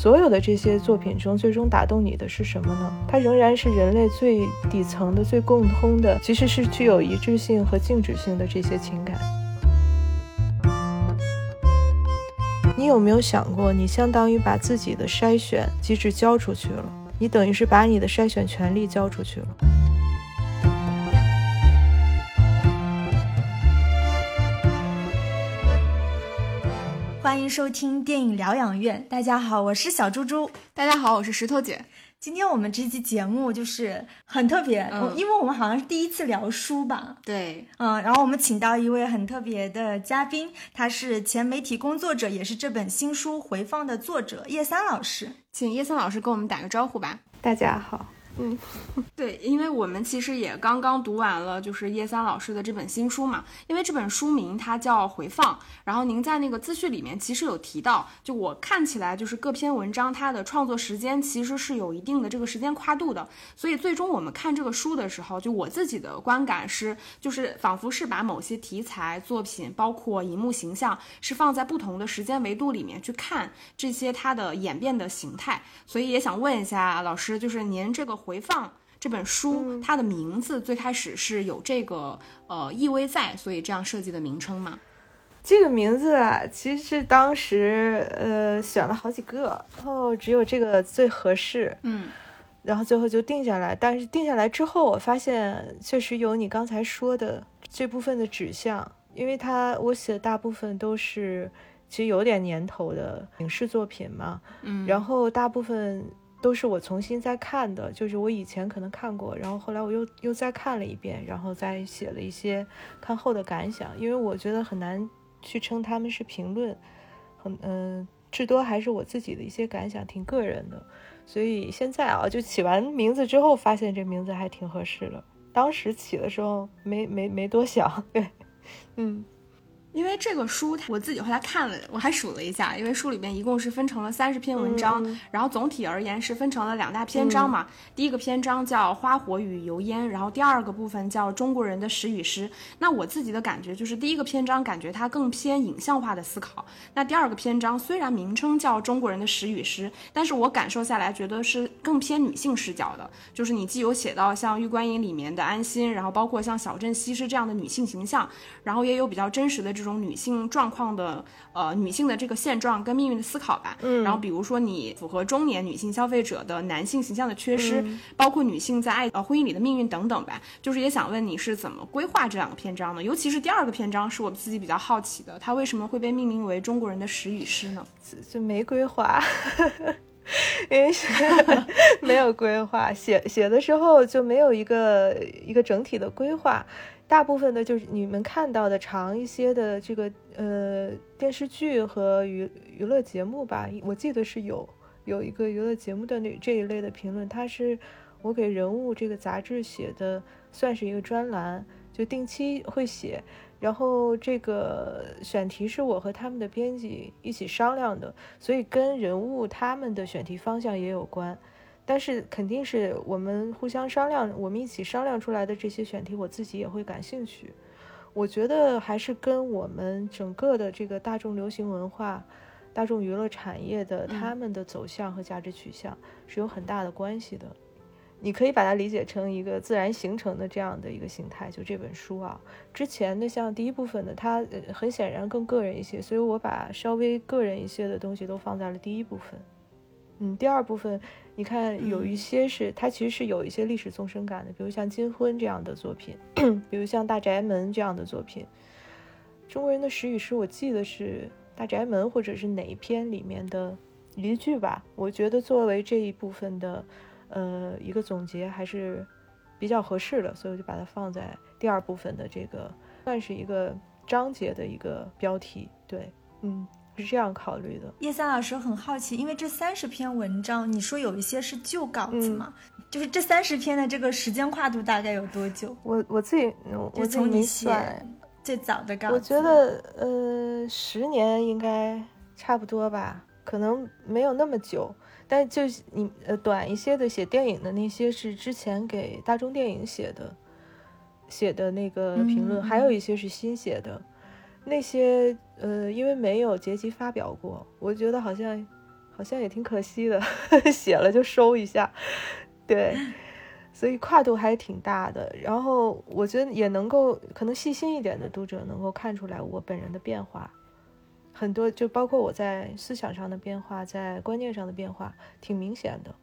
所有的这些作品中，最终打动你的是什么呢？它仍然是人类最底层的、最共通的，其实是具有一致性和静止性的这些情感。你有没有想过，你相当于把自己的筛选机制交出去了？你等于是把你的筛选权利交出去了。收听电影疗养院。大家好，我是小猪猪。大家好，我是石头姐。今天我们这期节目就是很特别，嗯因为我们好像是第一次聊书吧。对，嗯，然后我们请到一位很特别的嘉宾，他是前媒体工作者，也是这本新书《回放》的作者叶三老师。请叶三老师跟我们打个招呼吧。大家好，嗯 对，因为我们其实也刚刚读完了，就是叶三老师的这本新书嘛。因为这本书名它叫《回放》，然后您在那个资讯里面其实有提到，就我看起来就是各篇文章它的创作时间其实是有一定的这个时间跨度的，所以最终我们看这个书的时候，就我自己的观感是，就是仿佛是把某些题材作品，包括荧幕形象，是放在不同的时间维度里面去看这些它的演变的形态。所以也想问一下老师，就是您这个回放这本书，它的名字最开始是有这个呃意味在，所以这样设计的名称嘛？这个名字啊，其实是当时呃选了好几个，然后只有这个最合适，嗯然后最后就定下来。但是定下来之后，我发现确实有你刚才说的这部分的指向，因为它我写的大部分都是其实有点年头的影视作品嘛，嗯，然后大部分都是我重新再看的，就是我以前可能看过，然后后来我又又再看了一遍，然后再写了一些看后的感想，因为我觉得很难去称他们是评论，很嗯、至多还是我自己的一些感想，挺个人的。所以现在啊，就起完名字之后，发现这名字还挺合适的。当时起的时候没没没多想，对，嗯。因为这个书，我自己后来看了，我还数了一下，因为书里面一共是分成了三十篇文章，嗯然后总体而言是分成了两大篇章嘛。第一个篇章叫《花火与油烟》，然后第二个部分叫《中国人的食与诗》。那我自己的感觉就是，第一个篇章感觉它更偏影像化的思考，那第二个篇章虽然名称叫《中国人的食与诗》，但是我感受下来觉得是更偏女性视角的，就是你既有写到像《玉观音》里面的安心，然后包括像小镇西施这样的女性形象，然后也有比较真实的这种女性状况的呃女性的这个现状跟命运的思考吧。嗯然后比如说你符合中年女性消费者的男性形象的缺失，包括女性在爱呃婚姻里的命运等等吧。就是也想问你是怎么规划这两个篇章的？尤其是第二个篇章是我自己比较好奇的，它为什么会被命名为中国人的食与诗呢？就没规划，因为是没有规划，写写的时候就没有一个一个整体的规划。大部分的就是你们看到的长一些的这个呃电视剧和娱娱乐节目吧，我记得是有有一个娱乐节目的那这一类的评论，它是我给人物这个杂志写的，算是一个专栏，就定期会写。然后这个选题是我和他们的编辑一起商量的，所以跟人物他们的选题方向也有关。但是肯定是我们互相商量，我们一起商量出来的这些选题，我自己也会感兴趣。我觉得还是跟我们整个的这个大众流行文化、大众娱乐产业的嗯他们的走向和价值取向是有很大的关系的。你可以把它理解成一个自然形成的这样的一个形态，就这本书啊。之前的像第一部分的，它很显然更个人一些，所以我把稍微个人一些的东西都放在了第一部分。嗯，第二部分你看有一些是它其实是有一些历史纵深感的，比如像《金婚》这样的作品，比如像《大宅门》这样的作品。中国人的食与诗，我记得是《大宅门》或者是哪一篇里面的一句吧。我觉得作为这一部分的呃一个总结还是比较合适的，所以我就把它放在第二部分的这个算是一个章节的一个标题。对，嗯，是这样考虑的。叶三老师很好奇，因为这三十篇文章，你说有一些是旧稿子嗯嘛？就是这三十篇的这个时间跨度大概有多久？我我自己我从你写，最早的稿子，我觉得呃十年应该差不多吧，可能没有那么久。但就你呃短一些的写电影的那些是之前给大众电影写的，写的那个评论，嗯还有一些是新写的。那些呃因为没有结集发表过，我觉得好像好好像也挺可惜的，写了就收一下，对，所以跨度还挺大的。然后我觉得也能够，可能细心一点的读者能够看出来我本人的变化，很多就包括我在思想上的变化，在观念上的变化，挺明显的。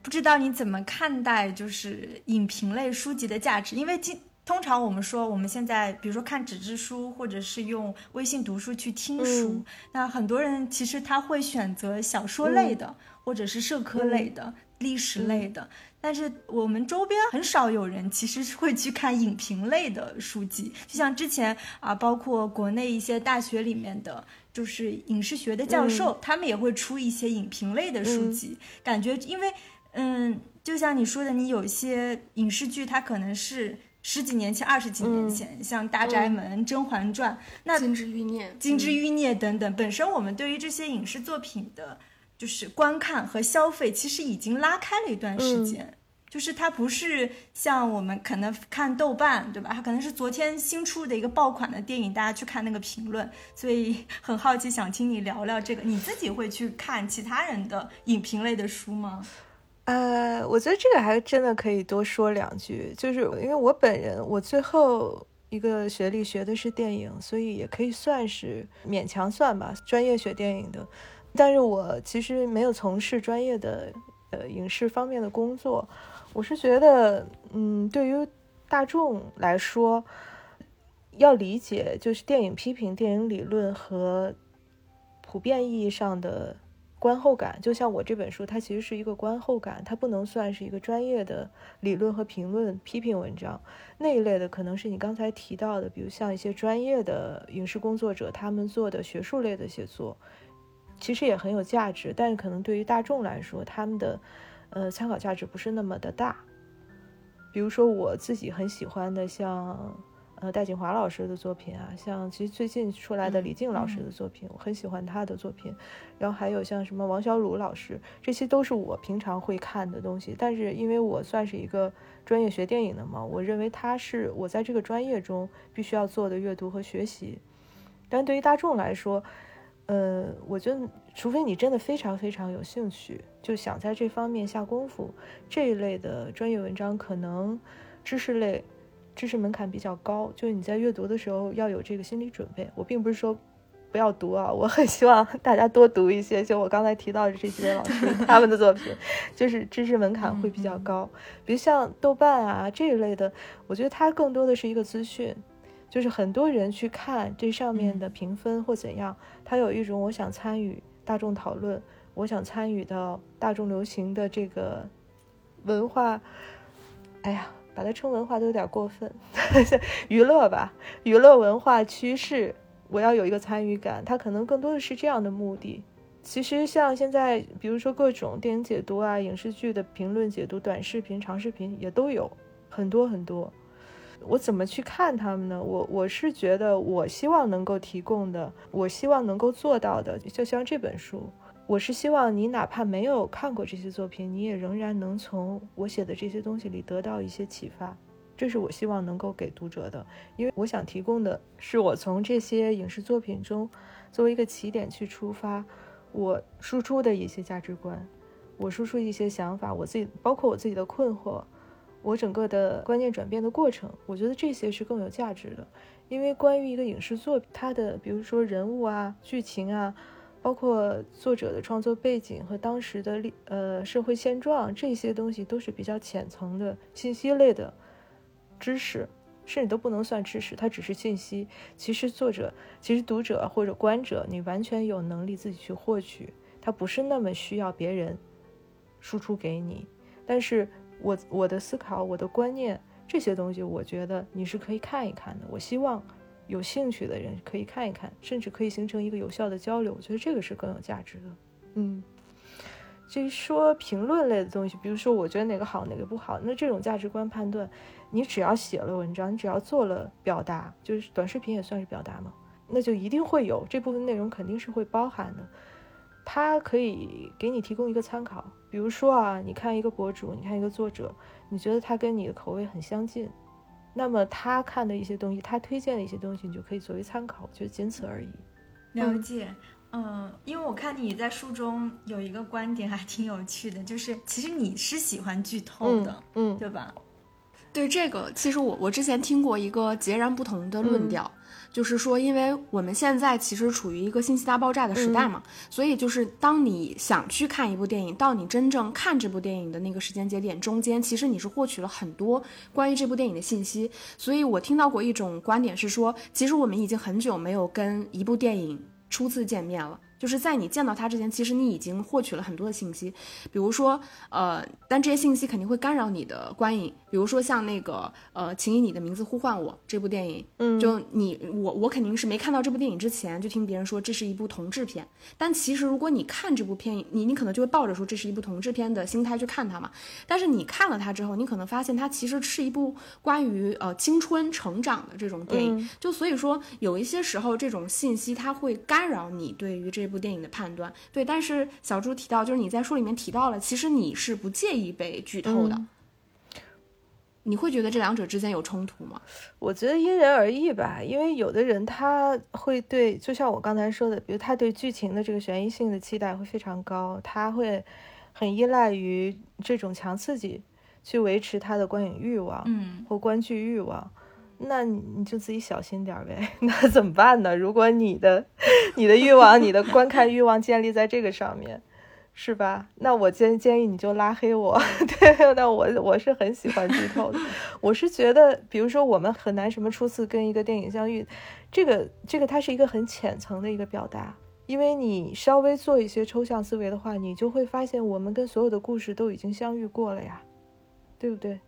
不知道你怎么看待就是影评类书籍的价值？因为今通常我们说我们现在比如说看纸质书，或者是用微信读书去听书，那很多人其实他会选择小说类的，或者是社科类的、历史类的。但是我们周边很少有人其实会去看影评类的书籍，就像之前啊，包括国内一些大学里面的，就是影视学的教授，他们也会出一些影评类的书籍，感觉因为。嗯，就像你说的，你有一些影视剧，它可能是十几年前、二十几年前，像《大宅门》《甄嬛传》、那《金枝欲孽》、《金枝欲孽》等等。本身我们对于这些影视作品的，就是观看和消费，其实已经拉开了一段时间。就是它不是像我们可能看豆瓣，对吧？它可能是昨天新出的一个爆款的电影，大家去看那个评论。所以 很好奇，想听你聊聊这个。你自己会去看其他人的影评类的书吗？呃，我觉得这个还真的可以多说两句，就是因为我本人，我最后一个学历学的是电影，所以也可以算是勉强算吧，专业学电影的。但是我其实没有从事专业的呃影视方面的工作。我是觉得，嗯，对于大众来说，要理解就是电影批评、电影理论和普遍意义上的。观后感就像我这本书，它其实是一个观后感，它不能算是一个专业的理论和评论批评文章那一类的，可能是你刚才提到的，比如像一些专业的影视工作者他们做的学术类的写作，其实也很有价值，但是可能对于大众来说，他们的呃参考价值不是那么的大。比如说我自己很喜欢的像。呃，戴锦华老师的作品啊，像其实最近出来的李静老师的作品，我很喜欢他的作品。然后还有像什么王小鲁老师，这些都是我平常会看的东西。但是因为我算是一个专业学电影的嘛，我认为他是我在这个专业中必须要做的阅读和学习。但对于大众来说，呃，我觉得除非你真的非常非常有兴趣，就想在这方面下功夫，这一类的专业文章可能知识类。知识门槛比较高，就是你在阅读的时候要有这个心理准备。我并不是说不要读啊，我很希望大家多读一些。就我刚才提到的这几位老师他们的作品，就是知识门槛会比较高。比如像豆瓣啊这一类的，我觉得它更多的是一个资讯，就是很多人去看这上面的评分或怎样，他有一种我想参与大众讨论，我想参与到大众流行的这个文化。哎呀。把它称文化都有点过分，娱乐吧，娱乐文化趋势，我要有一个参与感，他可能更多的是这样的目的。其实像现在，比如说各种电影解读啊、影视剧的评论解读、短视频、长视频也都有很多很多。我怎么去看他们呢？我我是觉得，我希望能够提供的，我希望能够做到的，就像这本书。我是希望你哪怕没有看过这些作品，你也仍然能从我写的这些东西里得到一些启发，这是我希望能够给读者的。因为我想提供的是我从这些影视作品中作为一个起点去出发，我输出的一些价值观，我输出一些想法，我自己包括我自己的困惑，我整个的观念转变的过程，我觉得这些是更有价值的。因为关于一个影视作品，它的比如说人物啊、剧情啊。包括作者的创作背景和当时的呃社会现状，这些东西都是比较浅层的信息类的知识，甚至都不能算知识，它只是信息。其实作者、其实读者或者观者，你完全有能力自己去获取，它不是那么需要别人输出给你。但是我我的思考、我的观念这些东西，我觉得你是可以看一看的。我希望。有兴趣的人可以看一看，甚至可以形成一个有效的交流。我觉得这个是更有价值的。嗯，至于说评论类的东西，比如说我觉得哪个好，哪个不好，那这种价值观判断，你只要写了文章，你只要做了表达，就是短视频也算是表达嘛，那就一定会有这部分内容肯定是会包含的。它可以给你提供一个参考。比如说啊，你看一个博主，你看一个作者，你觉得他跟你的口味很相近。那么他看的一些东西，他推荐的一些东西，你就可以作为参考，就仅此而已。了解，嗯，因为我看你在书中有一个观点还挺有趣的，就是其实你是喜欢剧透的，嗯，对吧？对这个，其实我我之前听过一个截然不同的论调，就是说，因为我们现在其实处于一个信息大爆炸的时代嘛，所以就是当你想去看一部电影，到你真正看这部电影的那个时间节点中间，其实你是获取了很多关于这部电影的信息。所以我听到过一种观点是说，其实我们已经很久没有跟一部电影初次见面了。就是在你见到他之前，其实你已经获取了很多的信息，比如说，呃，但这些信息肯定会干扰你的观影。比如说像那个，呃，请以你的名字呼唤我这部电影，嗯，就你我我肯定是没看到这部电影之前，就听别人说这是一部同志片。但其实如果你看这部片，你你可能就会抱着说这是一部同志片的心态去看它嘛。但是你看了它之后，你可能发现它其实是一部关于呃青春成长的这种电影。就所以说有一些时候这种信息它会干扰你对于这部电影的判断。对，但是小猪提到，就是你在书里面提到了，其实你是不介意被剧透的。你会觉得这两者之间有冲突吗？我觉得因人而异吧，因为有的人他会对，就像我刚才说的，比如他对剧情的这个悬疑性的期待会非常高，他会很依赖于这种强刺激去维持他的观影欲望，嗯，或观剧欲望。那你你就自己小心点呗。那怎么办呢？如果你的你的欲望、你的观看欲望建立在这个上面。是吧？那我建建议你就拉黑我。对，那我我是很喜欢剧透的。我是觉得，比如说我们很难什么初次跟一个电影相遇，这个这个它是一个很浅层的一个表达。因为你稍微做一些抽象思维的话，你就会发现我们跟所有的故事都已经相遇过了呀，对不对？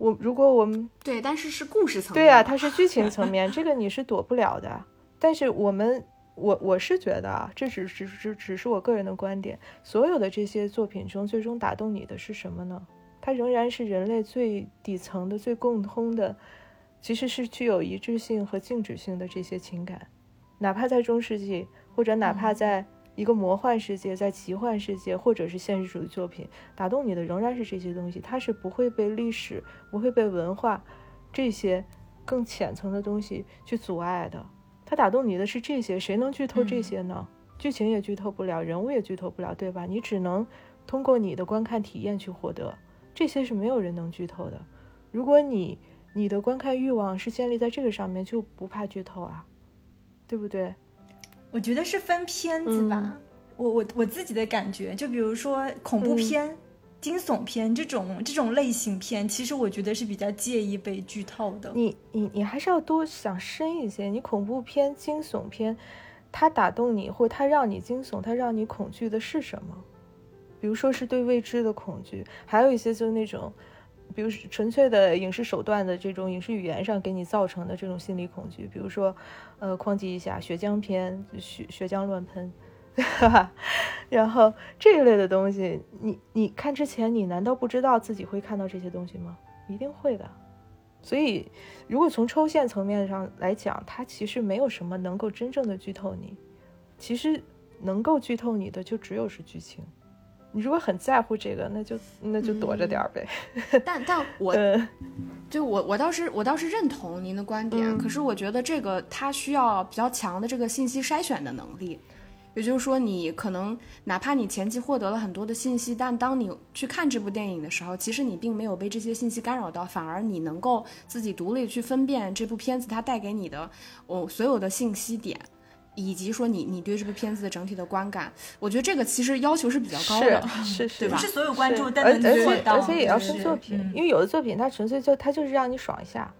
我如果我们对，但是是故事层面，对呀，它是剧情层面，这个你是躲不了的。但是我们。我我是觉得啊，这只只只只是我个人的观点。所有的这些作品中，最终打动你的是什么呢？它仍然是人类最底层的、最共通的，其实是具有一致性和静止性的这些情感。哪怕在中世纪，或者哪怕在一个魔幻世界、在奇幻世界，或者是现实主义作品，打动你的仍然是这些东西。它是不会被历史、不会被文化这些更浅层的东西去阻碍的。它打动你的是这些，谁能剧透这些呢？剧情也剧透不了，人物也剧透不了，对吧？你只能通过你的观看体验去获得，这些是没有人能剧透的。如果你你的观看欲望是建立在这个上面，就不怕剧透啊，对不对？我觉得是分片子吧，我我我自己的感觉，就比如说恐怖片。惊悚片这种这种类型片，其实我觉得是比较介意被剧透的。你你你还是要多想深一些。你恐怖片、惊悚片，它打动你，或它让你惊悚，它让你恐惧的是什么？比如说是对未知的恐惧，还有一些就是那种，比如纯粹的影视手段的这种影视语言上给你造成的这种心理恐惧。比如说，呃，哐叽一下血浆片，血血浆乱喷。哈哈，然后这一类的东西，你你看之前，你难道不知道自己会看到这些东西吗？一定会的。所以，如果从抽象层面上来讲，它其实没有什么能够真正的剧透你。其实能够剧透你的，就只有是剧情。你如果很在乎这个，那就那就躲着点呗。但但 我就我我倒是我倒是认同您的观点，可是我觉得这个它需要比较强的这个信息筛选的能力。也就是说，你可能哪怕你前期获得了很多的信息，但当你去看这部电影的时候，其实你并没有被这些信息干扰到，反而你能够自己独立去分辨这部片子它带给你的哦所有的信息点，以及说你你对这部片子的整体的观感。我觉得这个其实要求是比较高的，是是，不是所有观众都能做到。而且也要分作品，因为有的作品它纯粹就它就是让你爽一下，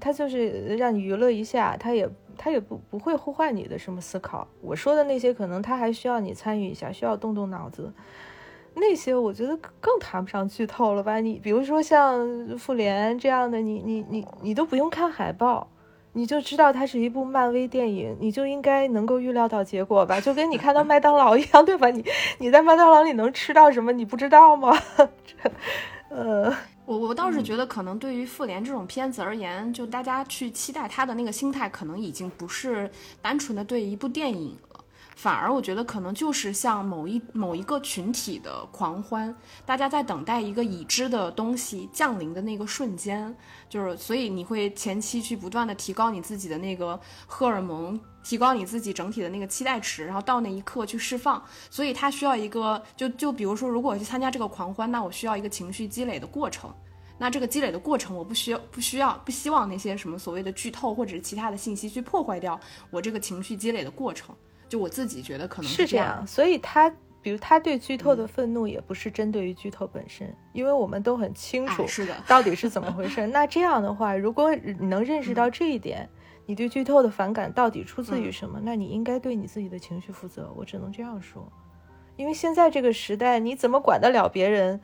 它就是让你娱乐一下，它也。它也不不会呼唤你的什么思考，我说的那些可能它还需要你参与一下，需要动动脑子。那些我觉得更谈不上剧透了吧？你比如说像《复联》这样的，你你你你都不用看海报，你就知道它是一部漫威电影，你就应该能够预料到结果吧？就跟你看到麦当劳一样，对吧？你你在麦当劳里能吃到什么？你不知道吗？呃。我我倒是觉得，可能对于复联这种片子而言，就大家去期待它的那个心态，可能已经不是单纯的对一部电影了，反而我觉得可能就是像某一某一个群体的狂欢，大家在等待一个已知的东西降临的那个瞬间，就是所以你会前期去不断的提高你自己的那个荷尔蒙，提高你自己整体的那个期待值，然后到那一刻去释放。所以它需要一个，就就比如说，如果我去参加这个狂欢，那我需要一个情绪积累的过程。那这个积累的过程，我不需要不需要不希望那些什么所谓的剧透或者是其他的信息去破坏掉我这个情绪积累的过程。就我自己觉得可能是这样，所以他比如他对剧透的愤怒也不是针对于剧透本身，因为我们都很清楚是的到底是怎么回事。那这样的话，如果你能认识到这一点，你对剧透的反感到底出自于什么？那你应该对你自己的情绪负责。我只能这样说，因为现在这个时代，你怎么管得了别人？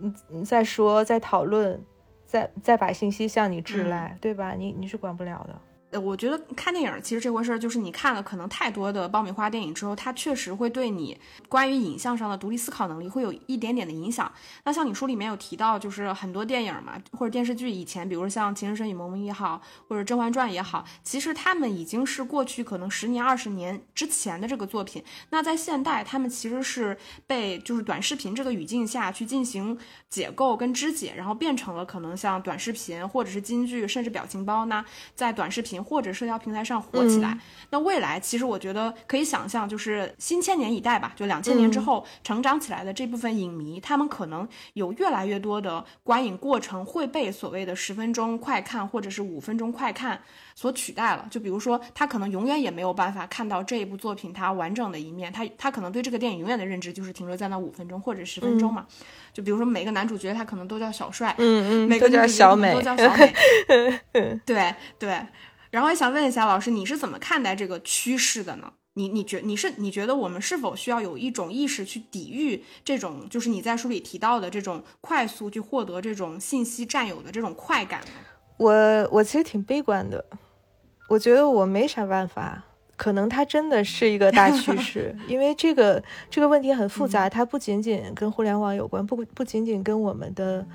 你你再说，再讨论。再再把信息向你致来，对吧？你你是管不了的。呃，我觉得看电影其实这回事儿，就是你看了可能太多的爆米花电影之后，它确实会对你关于影像上的独立思考能力会有一点点的影响。那像你书里面有提到，就是很多电影嘛，或者电视剧以前，比如像《情深深雨蒙蒙》也好，或者《甄嬛传》也好，其实他们已经是过去可能十年、二十年之前的这个作品。那在现代，他们其实是被就是短视频这个语境下去进行解构跟肢解，然后变成了可能像短视频或者是金句，甚至表情包呢，在短视频。或者社交平台上火起来，那未来其实我觉得可以想象，就是新千年一代吧，就两千年之后成长起来的这部分影迷，他们可能有越来越多的观影过程会被所谓的十分钟快看或者是五分钟快看所取代了。就比如说，他可能永远也没有办法看到这一部作品它完整的一面，他他可能对这个电影永远的认知就是停留在那五分钟或者十分钟嘛。就比如说每个男主角他可能都叫小帅，嗯嗯，每个叫小美，都叫小美，对对。然后也想问一下老师，你是怎么看待这个趋势的呢？你你觉你是你觉得我们是否需要有一种意识去抵御这种，就是你在书里提到的这种快速去获得这种信息占有的这种快感呢？我我其实挺悲观的，我觉得我没啥办法，可能它真的是一个大趋 势，因为这个这个问题很复杂，它不仅仅跟互联网有关，不不仅仅跟我们的。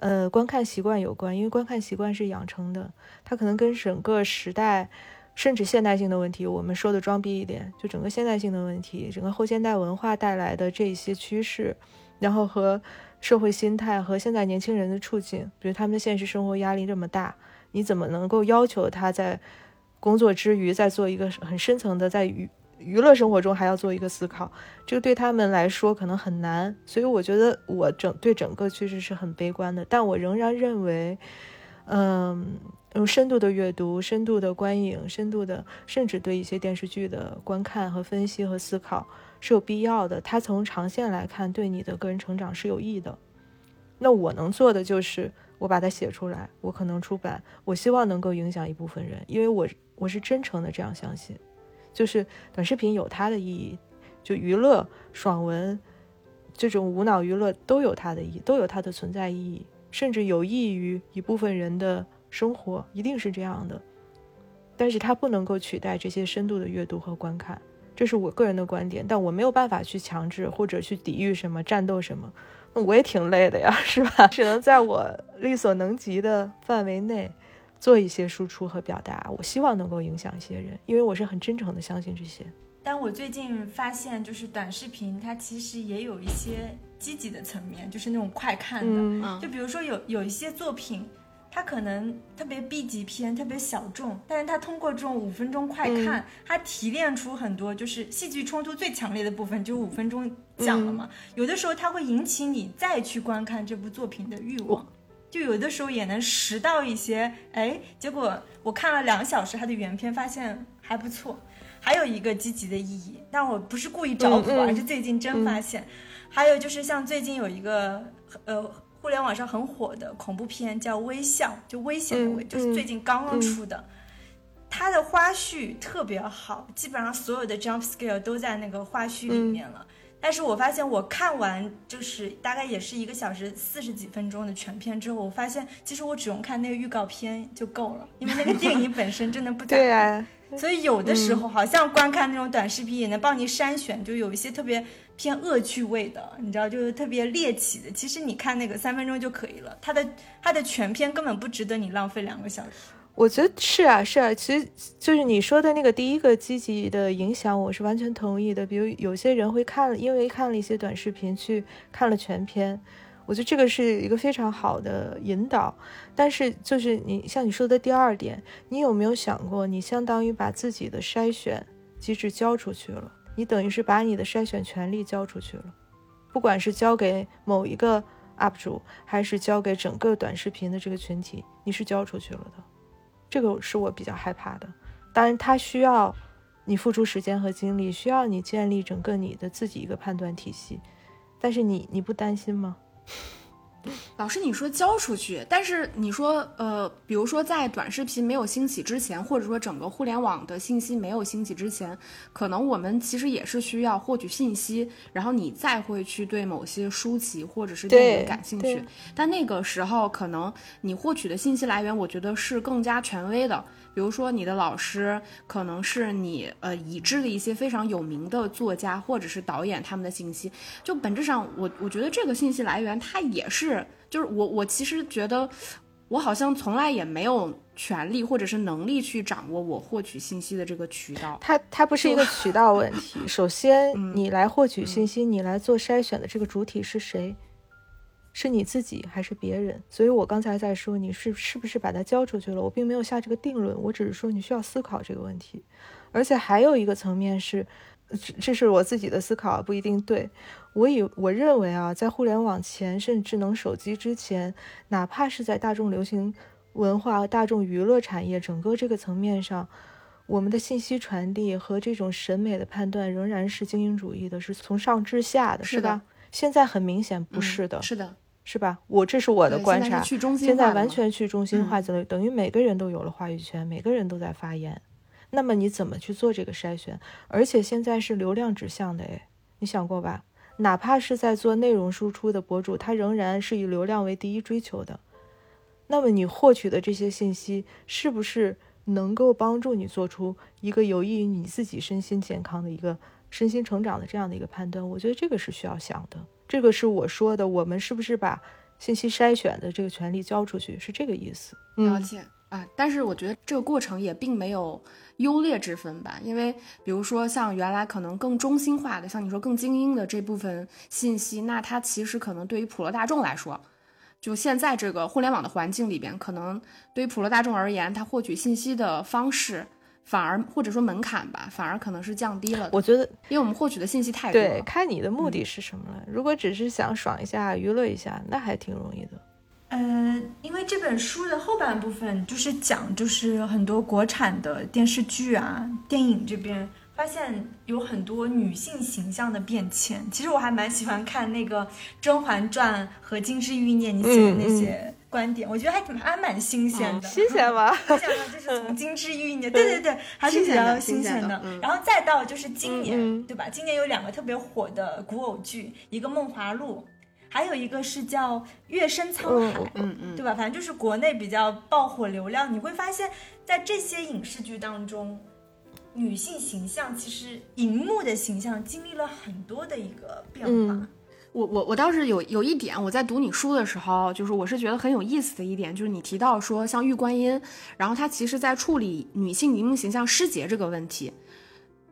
呃，观看习惯有关，因为观看习惯是养成的，它可能跟整个时代，甚至现代性的问题，我们说的装逼一点，就整个现代性的问题，整个后现代文化带来的这些趋势，然后和社会心态和现在年轻人的处境，比如他们的现实生活压力这么大，你怎么能够要求他在工作之余再做一个很深层的在与。娱乐生活中还要做一个思考，这个对他们来说可能很难，所以我觉得我整对整个趋势是很悲观的。但我仍然认为，嗯，用深度的阅读、深度的观影、深度的甚至对一些电视剧的观看和分析和思考是有必要的。它从长线来看，对你的个人成长是有益的。那我能做的就是我把它写出来，我可能出版，我希望能够影响一部分人，因为我我是真诚的这样相信。就是短视频有它的意义，就娱乐、爽文，这种无脑娱乐都有它的意义，都有它的存在意义，甚至有益于一部分人的生活，一定是这样的。但是它不能够取代这些深度的阅读和观看，这是我个人的观点。但我没有办法去强制或者去抵御什么、战斗什么，那我也挺累的呀，是吧？只能在我力所能及的范围内。做一些输出和表达，我希望能够影响一些人，因为我是很真诚的相信这些。但我最近发现，就是短视频它其实也有一些积极的层面，就是那种快看的。就比如说有有一些作品，它可能特别 B 级片，特别小众，但是它通过这种五分钟快看，它提炼出很多就是戏剧冲突最强烈的部分，就五分钟讲了嘛。有的时候它会引起你再去观看这部作品的欲望。就有的时候也能拾到一些，哎，结果我看了两小时它的原片，发现还不错。还有一个积极的意义，但我不是故意找补，而是最近真发现。还有就是像最近有一个呃互联网上很火的恐怖片叫《微笑》，就危险的危，就是最近刚刚出的。它的花絮特别好，基本上所有的 jump scare 都在那个花絮里面了。但是我发现我看完就是大概也是一个小时四十几分钟的全片之后，我发现其实我只用看那个预告片就够了，因为那个电影本身真的不咋对啊。所以有的时候好像观看那种短视频也能帮你筛选，就有一些特别偏恶趣味的，你知道，就是特别猎奇的。其实你看那个三分钟就可以了，它的它的全片根本不值得你浪费两个小时。我觉得是啊，是啊，其实就是你说的那个第一个积极的影响，我是完全同意的。比如有些人会看，因为看了一些短视频去看了全篇，我觉得这个是一个非常好的引导。但是就是你像你说的第二点，你有没有想过，你相当于把自己的筛选机制交出去了？你等于是把你的筛选权利交出去了，不管是交给某一个 UP 主，还是交给整个短视频的这个群体，你是交出去了的。这个是我比较害怕的，当然它需要你付出时间和精力，需要你建立整个你的自己一个判断体系，但是你你不担心吗？老师，你说交出去，但是你说，呃，比如说在短视频没有兴起之前，或者说整个互联网的信息没有兴起之前，可能我们其实也是需要获取信息，然后你再会去对某些书籍或者是电影感兴趣。但那个时候，可能你获取的信息来源，我觉得是更加权威的。比如说，你的老师可能是你呃已知的一些非常有名的作家或者是导演他们的信息，就本质上我我觉得这个信息来源它也是，就是我我其实觉得我好像从来也没有权利或者是能力去掌握我获取信息的这个渠道。它它不是一个渠道问题，首先你来获取信息，你来做筛选的这个主体是谁？是你自己还是别人？所以我刚才在说你是是不是把它交出去了，我并没有下这个定论，我只是说你需要思考这个问题。而且还有一个层面是，这这是我自己的思考，不一定对。我以我认为啊，在互联网前，甚至智能手机之前，哪怕是在大众流行文化、大众娱乐产业整个这个层面上，我们的信息传递和这种审美的判断仍然是精英主义的，是从上至下的，是吧？现在很明显不是的，是的。是吧？我这是我的观察。现在完全去中心化，等等于每个人都有了话语权，每个人都在发言。那么你怎么去做这个筛选？而且现在是流量指向的，哎，你想过吧？哪怕是在做内容输出的博主，他仍然是以流量为第一追求的。那么你获取的这些信息，是不是能够帮助你做出一个有益于你自己身心健康的一个身心成长的这样的一个判断？我觉得这个是需要想的。这个是我说的，我们是不是把信息筛选的这个权利交出去？是这个意思。了解啊，但是我觉得这个过程也并没有优劣之分吧，因为比如说像原来可能更中心化的，像你说更精英的这部分信息，那它其实可能对于普罗大众来说，就现在这个互联网的环境里边，可能对于普罗大众而言，它获取信息的方式。反而或者说门槛吧，反而可能是降低了。我觉得，因为我们获取的信息太多。对，看你的目的是什么了。如果只是想爽一下、娱乐一下，那还挺容易的。嗯，因为这本书的后半部分就是讲，就是很多国产的电视剧啊、电影这边发现有很多女性形象的变迁。其实我还蛮喜欢看那个《甄嬛传》和《金枝欲孽》你写的那些。观点我觉得还挺还蛮新鲜的，新鲜吗？新鲜吗？就是从金枝欲孽，对对对，还是比较新鲜的。然后再到就是今年，对吧？今年有两个特别火的古偶剧，一个《梦华录》，还有一个是叫《月升沧海》，嗯嗯，对吧？反正就是国内比较爆火流量。你会发现在这些影视剧当中，女性形象其实荧幕的形象经历了很多的一个变化。我我我倒是有有一点，我在读你书的时候，就是我是觉得很有意思的一点，就是你提到说像玉观音，然后她其实在处理女性荧幕形象失节这个问题。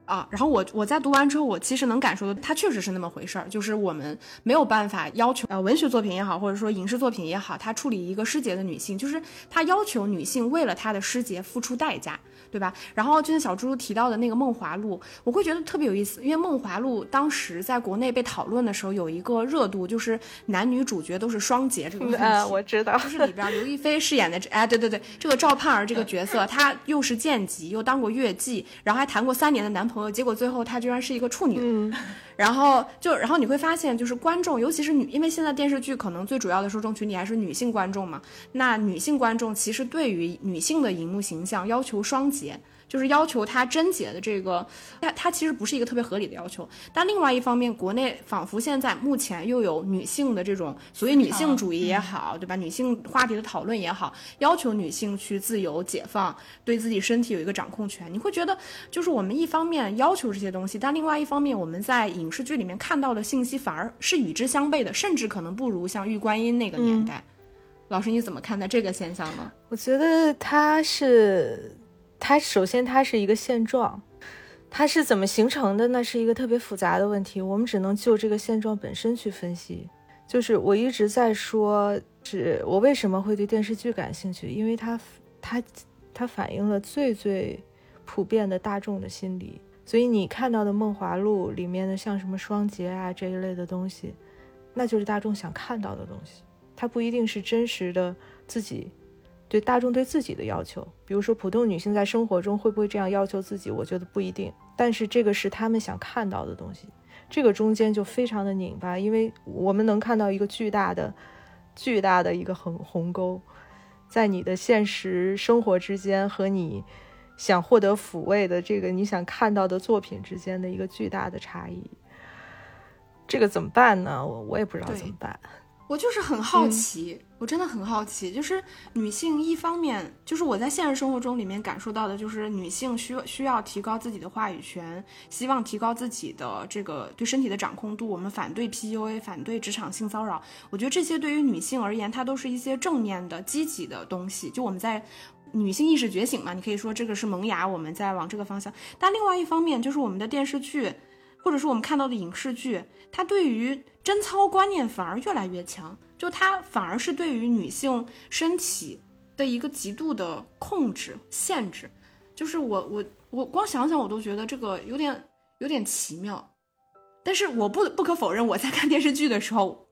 啊，然后我我在读完之后，我其实能感受到，它确实是那么回事儿，就是我们没有办法要求呃文学作品也好，或者说影视作品也好，它处理一个失节的女性，就是它要求女性为了她的失节付出代价，对吧？然后就像小猪提到的那个《梦华录》，我会觉得特别有意思，因为《梦华录》当时在国内被讨论的时候，有一个热度，就是男女主角都是双节这个问题。我知道，就是里边刘亦菲饰演的这，哎，对对对，这个赵盼儿这个角色，她又是剑姬，又当过月妓，然后还谈过三年的男朋友。结果最后她居然是一个处女，然后就然后你会发现，就是观众，尤其是女，因为现在电视剧可能最主要的受众群体还是女性观众嘛，那女性观众其实对于女性的荧幕形象要求双节。就是要求她贞洁的这个，它它其实不是一个特别合理的要求。但另外一方面，国内仿佛现在目前又有女性的这种所谓女性主义也好，对吧？女性话题的讨论也好，要求女性去自由解放，对自己身体有一个掌控权。你会觉得，就是我们一方面要求这些东西，但另外一方面，我们在影视剧里面看到的信息反而是与之相悖的，甚至可能不如像玉观音那个年代。老师你怎么看待这个现象呢？我觉得它是，它首先它是一个现状，它是怎么形成的，那是一个特别复杂的问题，我们只能就这个现状本身去分析。就是我一直在说，是我为什么会对电视剧感兴趣，因为它它它反映了最最普遍的大众的心理。所以你看到的《梦华录》里面的像什么双节啊这一类的东西，那就是大众想看到的东西，它不一定是真实的自己对大众对自己的要求。比如说，普通女性在生活中会不会这样要求自己？我觉得不一定。但是这个是他们想看到的东西，这个中间就非常的拧巴，因为我们能看到一个巨大的、巨大的一个横鸿沟，在你的现实生活之间和你。想获得抚慰的这个你想看到的作品之间的一个巨大的差异，这个怎么办呢？我我也不知道怎么办。我就是很好奇，我真的很好奇，就是女性一方面，就是我在现实生活中里面感受到的，就是女性需需要提高自己的话语权，希望提高自己的这个对身体的掌控度。我们反对 PUA，反对职场性骚扰。我觉得这些对于女性而言，它都是一些正面的、积极的东西。就我们在。女性意识觉醒嘛，你可以说这个是萌芽，我们在往这个方向。但另外一方面，就是我们的电视剧，或者说我们看到的影视剧，它对于贞操观念反而越来越强，就它反而是对于女性身体的一个极度的控制、限制。就是我我我光想想我都觉得这个有点有点奇妙。但是我不不可否认，我在看电视剧的时候，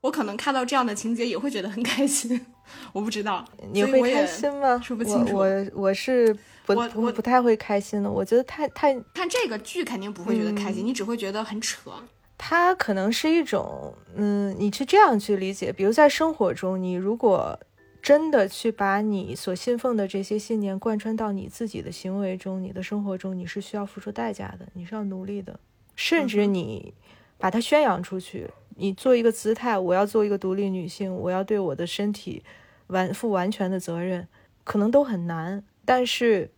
我可能看到这样的情节也会觉得很开心。我不知道你会开心吗？说不清楚。我我是不不不太会开心的。我觉得太太看这个剧肯定不会觉得开心，你只会觉得很扯。它可能是一种，嗯，你去这样去理解。比如在生活中，你如果真的去把你所信奉的这些信念贯穿到你自己的行为中、你的生活中，你是需要付出代价的，你是要努力的，甚至你把它宣扬出去。你做一个姿态，我要做一个独立女性，我要对我的身体完负完全的责任，可能都很难。但是，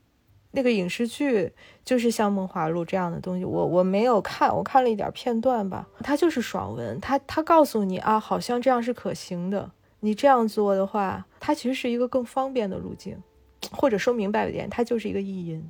那个影视剧就是像《梦华录》这样的东西，我我没有看，我看了一点片段吧。它就是爽文，它它告诉你啊，好像这样是可行的。你这样做的话，它其实是一个更方便的路径，或者说明白一点，它就是一个意淫。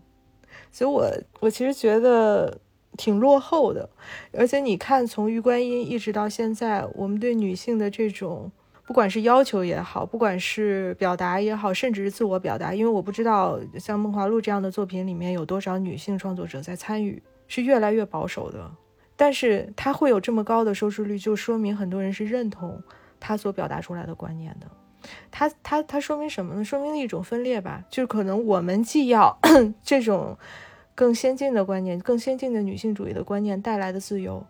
所以我我其实觉得。挺落后的，而且你看，从玉观音一直到现在，我们对女性的这种，不管是要求也好，不管是表达也好，甚至是自我表达，因为我不知道像《梦华录》这样的作品里面有多少女性创作者在参与，是越来越保守的。但是它会有这么高的收视率，就说明很多人是认同他所表达出来的观念的。它它它说明什么呢？说明一种分裂吧，就是可能我们既要 这种。更先进的观念，更先进的女性主义的观念带来的自由，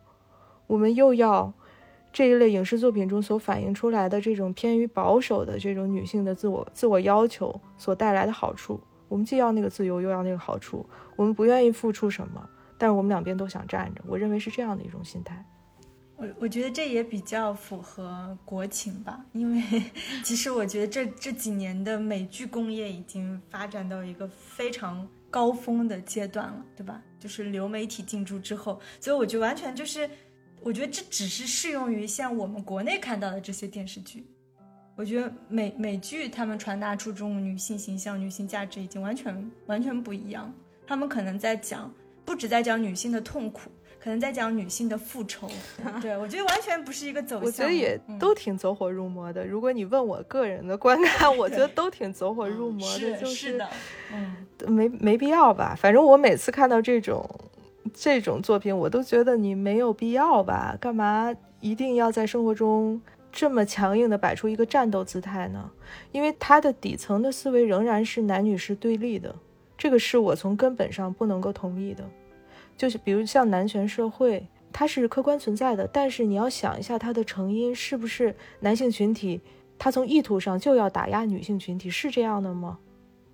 我们又要这一类影视作品中所反映出来的这种偏于保守的这种女性的自我自我要求所带来的好处，我们既要那个自由，又要那个好处，我们不愿意付出什么，但是我们两边都想站着，我认为是这样的一种心态。我我觉得这也比较符合国情吧，因为 其实我觉得这这几年的美剧工业已经发展到一个非常。高峰的阶段了，对吧？就是流媒体进驻之后，所以我就完全就是，我觉得这只是适用于像我们国内看到的这些电视剧。我觉得美美剧他们传达出这种女性形象、女性价值已经完全完全不一样。他们可能在讲，不止在讲女性的痛苦。可能在讲女性的复仇，对我觉得完全不是一个走向。我觉得也都挺走火入魔的。如果你问我个人的观看，我觉得都挺走火入魔的，就是的嗯，没没必要吧。反正我每次看到这种这种作品，我都觉得你没有必要吧？干嘛一定要在生活中这么强硬的摆出一个战斗姿态呢？因为他的底层的思维仍然是男女是对立的，这个是我从根本上不能够同意的。就是比如像男权社会，它是客观存在的，但是你要想一下它的成因是不是男性群体，他从意图上就要打压女性群体，是这样的吗？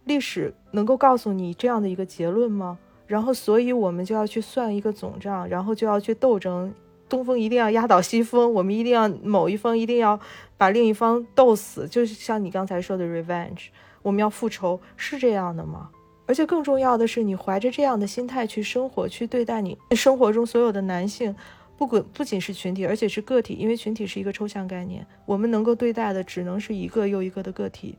历史能够告诉你这样的一个结论吗？然后，所以我们就要去算一个总账，然后就要去斗争，东风一定要压倒西风，我们一定要某一方一定要把另一方斗死，就是像你刚才说的 revenge，我们要复仇，是这样的吗？而且更重要的是，你怀着这样的心态去生活，去对待你生活中所有的男性，不管不仅是群体，而且是个体，因为群体是一个抽象概念，我们能够对待的只能是一个又一个的个体，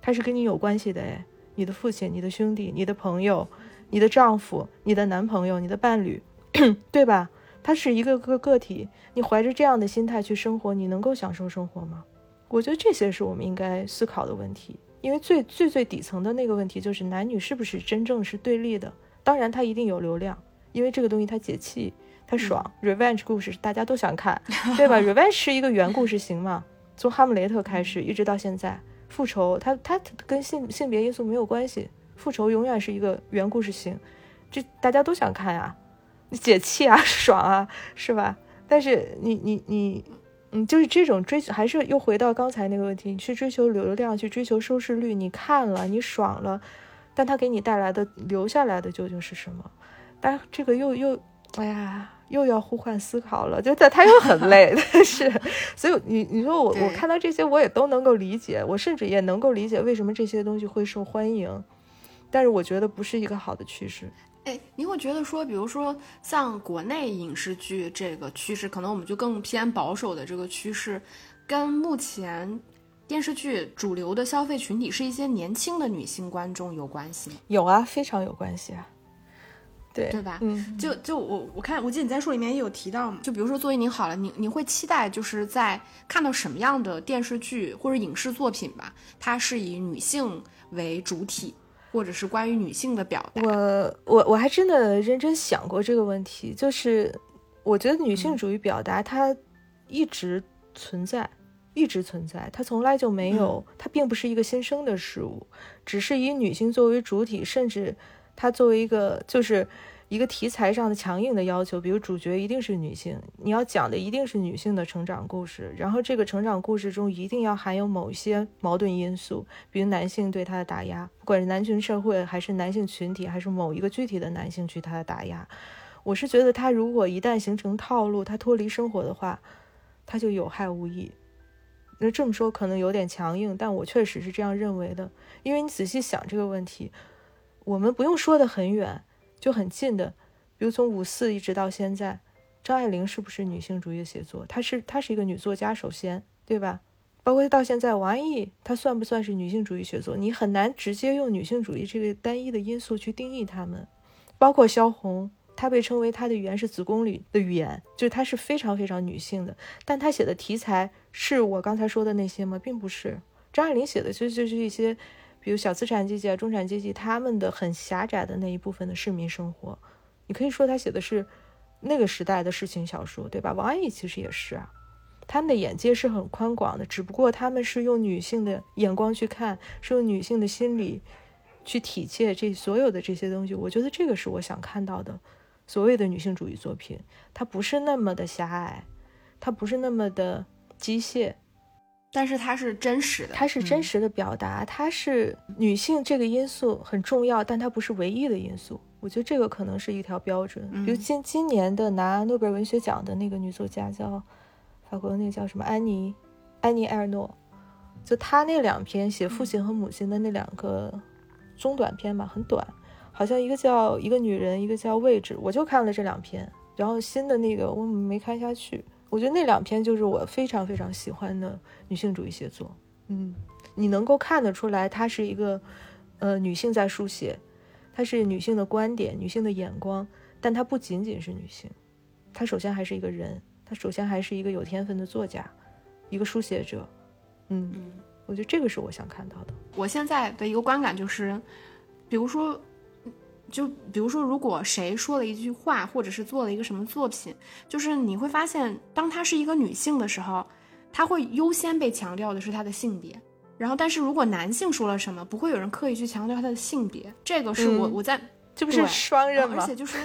他是跟你有关系的哎，你的父亲、你的兄弟、你的朋友、你的丈夫、你的男朋友、你的伴侣，对吧？他是一个个个体，你怀着这样的心态去生活，你能够享受生活吗？我觉得这些是我们应该思考的问题，因为最最最底层的那个问题就是男女是不是真正是对立的？当然，它一定有流量，因为这个东西它解气，它爽。Revenge 故事大家都想看，对吧？Revenge 是一个原故事型嘛，从哈姆雷特开始一直到现在，复仇它它跟性性别因素没有关系，复仇永远是一个原故事型，这大家都想看呀。解气啊，爽啊，是吧？但是你你你，嗯，就是这种追求，还是又回到刚才那个问题，你去追求流量，去追求收视率，你看了，你爽了，但它给你带来的留下来的究竟是什么？但这个又又，哎呀，又要呼唤思考了，就它它又很累，但是，所以你你说我我看到这些，我也都能够理解，我甚至也能够理解为什么这些东西会受欢迎，但是我觉得不是一个好的趋势。哎，你会觉得说，比如说像国内影视剧这个趋势，可能我们就更偏保守的这个趋势，跟目前电视剧主流的消费群体是一些年轻的女性观众有关系吗？有啊，非常有关系啊。对对吧？嗯，就就我我看，我记得你在书里面也有提到嘛。就比如说，作为您好了，你你会期待就是在看到什么样的电视剧或者影视作品吧？它是以女性为主体。或者是关于女性的表达，我我我还真的认真想过这个问题，就是我觉得女性主义表达它一直存在，一直存在，它从来就没有，它并不是一个新生的事物，只是以女性作为主体，甚至它作为一个就是。一个题材上的强硬的要求，比如主角一定是女性，你要讲的一定是女性的成长故事，然后这个成长故事中一定要含有某些矛盾因素，比如男性对她的打压，不管是男权社会还是男性群体，还是某一个具体的男性去她的打压。我是觉得他如果一旦形成套路，他脱离生活的话，他就有害无益。那这么说可能有点强硬，但我确实是这样认为的，因为你仔细想这个问题，我们不用说的很远。就很近的，比如从五四一直到现在，张爱玲是不是女性主义的写作？她是，她是一个女作家，首先，对吧？包括到现在，王安忆，她算不算是女性主义写作？你很难直接用女性主义这个单一的因素去定义她们。包括萧红，她被称为她的语言是子宫里的语言，就是她是非常非常女性的。但她写的题材是我刚才说的那些吗？并不是。张爱玲写的其实就是一些。比如小资产阶级啊、中产阶级，他们的很狭窄的那一部分的市民生活，你可以说他写的是那个时代的事情小说，对吧？王安忆其实也是啊，他们的眼界是很宽广的，只不过他们是用女性的眼光去看，是用女性的心理去体切这所有的这些东西。我觉得这个是我想看到的所谓的女性主义作品，它不是那么的狭隘，它不是那么的机械。但是它是真实的，它是真实的表达，它是女性这个因素很重要，但它不是唯一的因素。我觉得这个可能是一条标准。比如今今年的拿诺贝尔文学奖的那个女作家叫法国的那个叫什么安妮，安妮埃尔诺，就她那两篇写父亲和母亲的那两个中短篇吧，很短，好像一个叫一个女人，一个叫位置，我就看了这两篇，然后新的那个我没看下去。我觉得那两篇就是我非常非常喜欢的女性主义写作。嗯，你能够看得出来，她是一个，呃，女性在书写，她是女性的观点、女性的眼光，但她不仅仅是女性，她首先还是一个人，她首先还是一个有天分的作家，一个书写者。嗯，我觉得这个是我想看到的。我现在的一个观感就是，比如说。就比如说，如果谁说了一句话，或者是做了一个什么作品，就是你会发现，当她是一个女性的时候，她会优先被强调的是她的性别。然后，但是如果男性说了什么，不会有人刻意去强调他的性别。这个是我我在这不是双刃吗？而且就是，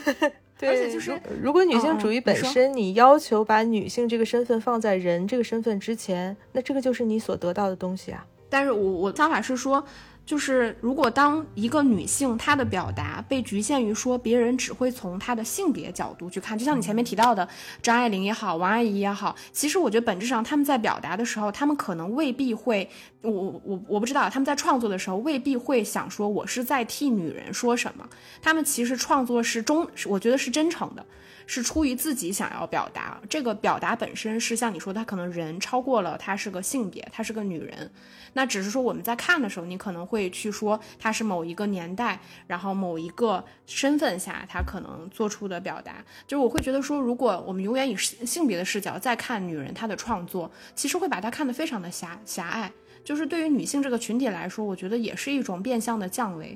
对，而且就是，如果女性主义本身，你要求把女性这个身份放在人这个身份之前，那这个就是你所得到的东西啊。但是我我想法是说。就是如果当一个女性她的表达被局限于说别人只会从她的性别角度去看，就像你前面提到的张爱玲也好，王阿姨也好，其实我觉得本质上他们在表达的时候，他们可能未必会，我我我不知道他们在创作的时候未必会想说我是在替女人说什么，他们其实创作是中，我觉得是真诚的。是出于自己想要表达，这个表达本身是像你说，他可能人超过了他是个性别，他是个女人，那只是说我们在看的时候，你可能会去说他是某一个年代，然后某一个身份下他可能做出的表达，就是我会觉得说，如果我们永远以性别的视角再看女人她的创作，其实会把她看得非常的狭狭隘，就是对于女性这个群体来说，我觉得也是一种变相的降维。